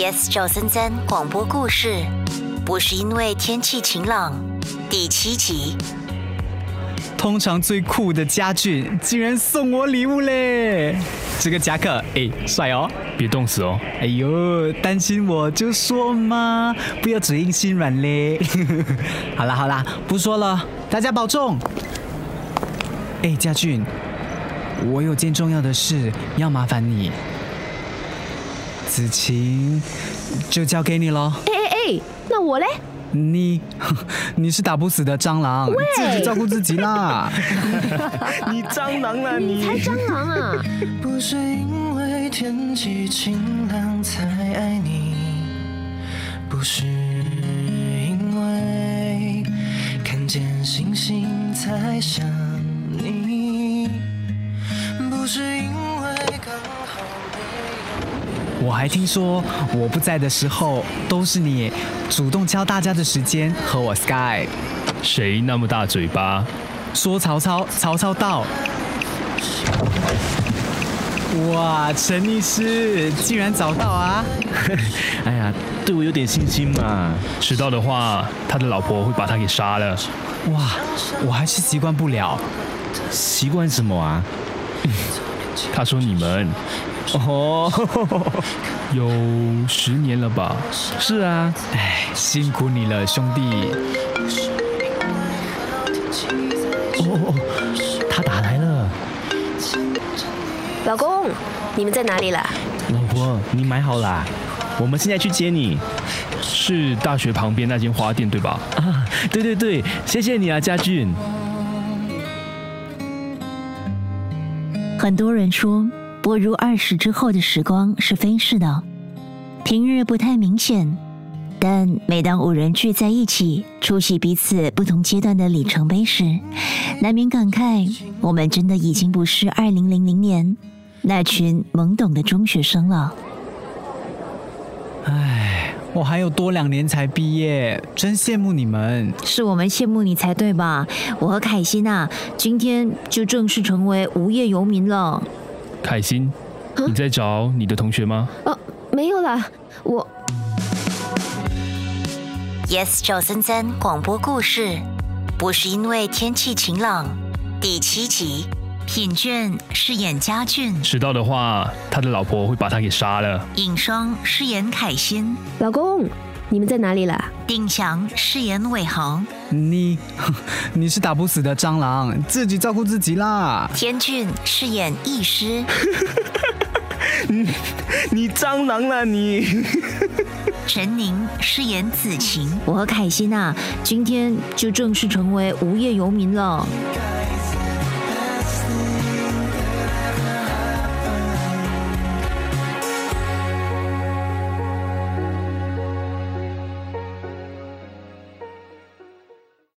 Yes 赵森森广播故事，不是因为天气晴朗，第七集。通常最酷的家俊竟然送我礼物嘞！这个夹克，哎，帅哦！别冻死哦！哎呦，担心我就说嘛，不要嘴硬心软嘞。好啦好啦，不说了，大家保重。哎，家俊，我有件重要的事要麻烦你。子晴，就交给你喽。哎哎哎，那我嘞？你，你是打不死的蟑螂，自己照顾自己啦。你蟑螂啊你？你才蟑螂啊！不是因为天气晴朗才爱你，不是因为看见星星才想你，不是因为刚好没有。我还听说，我不在的时候，都是你主动敲大家的时间和我 Sky 谁那么大嘴巴？说曹操，曹操到。哇，陈律师竟然找到啊！哎呀，对我有点信心嘛。迟到的话，他的老婆会把他给杀了。哇，我还是习惯不了。习惯什么啊？他说你们哦，有十年了吧？是啊，哎，辛苦你了，兄弟。哦哦哦，他打来了。老公，你们在哪里了？老婆，你买好啦，我们现在去接你。是大学旁边那间花店对吧？啊，对对对，谢谢你啊，家俊。很多人说，步入二十之后的时光是飞逝的，平日不太明显，但每当五人聚在一起，出席彼此不同阶段的里程碑时，难免感慨，我们真的已经不是二零零零年那群懵懂的中学生了。唉，我还有多两年才毕业，真羡慕你们。是我们羡慕你才对吧？我和凯欣啊，今天就正式成为无业游民了。凯欣，你在找你的同学吗？哦，没有啦，我 Yes 赵森森广播故事，不是因为天气晴朗，第七集。品俊饰演家俊，迟到的话，他的老婆会把他给杀了。尹双饰演凯欣，老公，你们在哪里了？丁翔饰演伟豪，你，你是打不死的蟑螂，自己照顾自己啦。天俊饰演医师，你你蟑螂了你！陈宁饰演子晴，我和凯欣啊，今天就正式成为无业游民了。